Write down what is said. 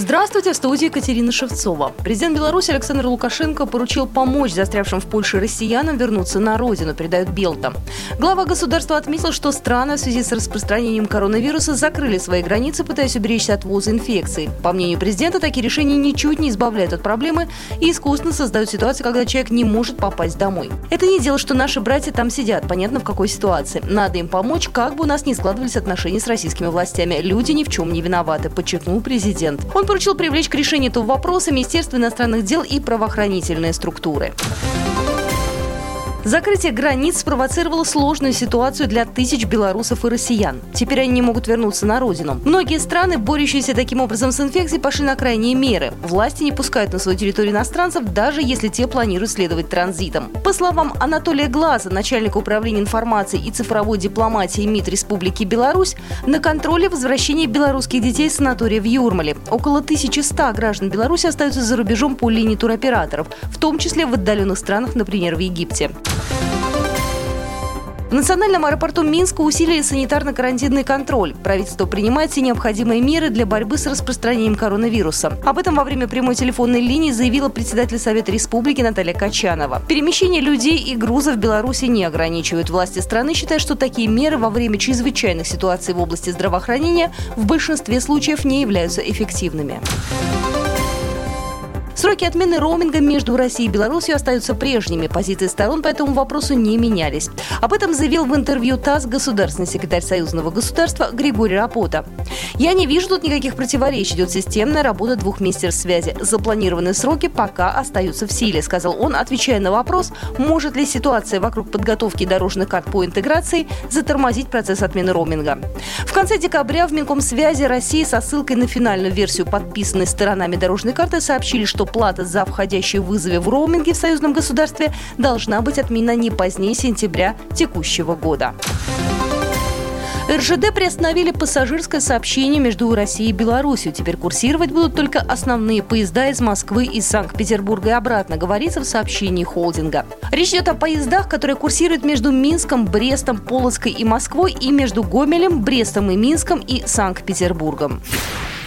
Здравствуйте, в студии Екатерина Шевцова. Президент Беларуси Александр Лукашенко поручил помочь застрявшим в Польше россиянам вернуться на родину, передают Белта. Глава государства отметил, что страны в связи с распространением коронавируса закрыли свои границы, пытаясь уберечься от ввоза инфекции. По мнению президента, такие решения ничуть не избавляют от проблемы и искусственно создают ситуацию, когда человек не может попасть домой. Это не дело, что наши братья там сидят, понятно в какой ситуации. Надо им помочь, как бы у нас ни складывались отношения с российскими властями. Люди ни в чем не виноваты, подчеркнул президент. Он поручил привлечь к решению этого вопроса Министерство иностранных дел и правоохранительные структуры. Закрытие границ спровоцировало сложную ситуацию для тысяч белорусов и россиян. Теперь они не могут вернуться на родину. Многие страны, борющиеся таким образом с инфекцией, пошли на крайние меры. Власти не пускают на свою территорию иностранцев, даже если те планируют следовать транзитом. По словам Анатолия Глаза, начальника управления информацией и цифровой дипломатии МИД Республики Беларусь, на контроле возвращения белорусских детей с санатория в Юрмале. Около 1100 граждан Беларуси остаются за рубежом по линии туроператоров, в том числе в отдаленных странах, например, в Египте. В национальном аэропорту Минска усилили санитарно-карантинный контроль. Правительство принимает все необходимые меры для борьбы с распространением коронавируса. Об этом во время прямой телефонной линии заявила председатель Совета Республики Наталья Качанова. Перемещение людей и грузов в Беларуси не ограничивают. Власти страны считают, что такие меры во время чрезвычайных ситуаций в области здравоохранения в большинстве случаев не являются эффективными. Сроки отмены роуминга между Россией и Беларусью остаются прежними. Позиции сторон по этому вопросу не менялись. Об этом заявил в интервью ТАСС государственный секретарь Союзного государства Григорий Рапота. «Я не вижу тут никаких противоречий. Идет системная работа двух министерств связи. Запланированные сроки пока остаются в силе», сказал он, отвечая на вопрос, может ли ситуация вокруг подготовки дорожных карт по интеграции затормозить процесс отмены роуминга. В конце декабря в Минкомсвязи России со ссылкой на финальную версию подписанной сторонами дорожной карты сообщили, что плата за входящие вызовы в роуминге в союзном государстве должна быть отменена не позднее сентября текущего года. РЖД приостановили пассажирское сообщение между Россией и Беларусью. Теперь курсировать будут только основные поезда из Москвы и Санкт-Петербурга и обратно, говорится в сообщении холдинга. Речь идет о поездах, которые курсируют между Минском, Брестом, Полоцкой и Москвой и между Гомелем, Брестом и Минском и Санкт-Петербургом.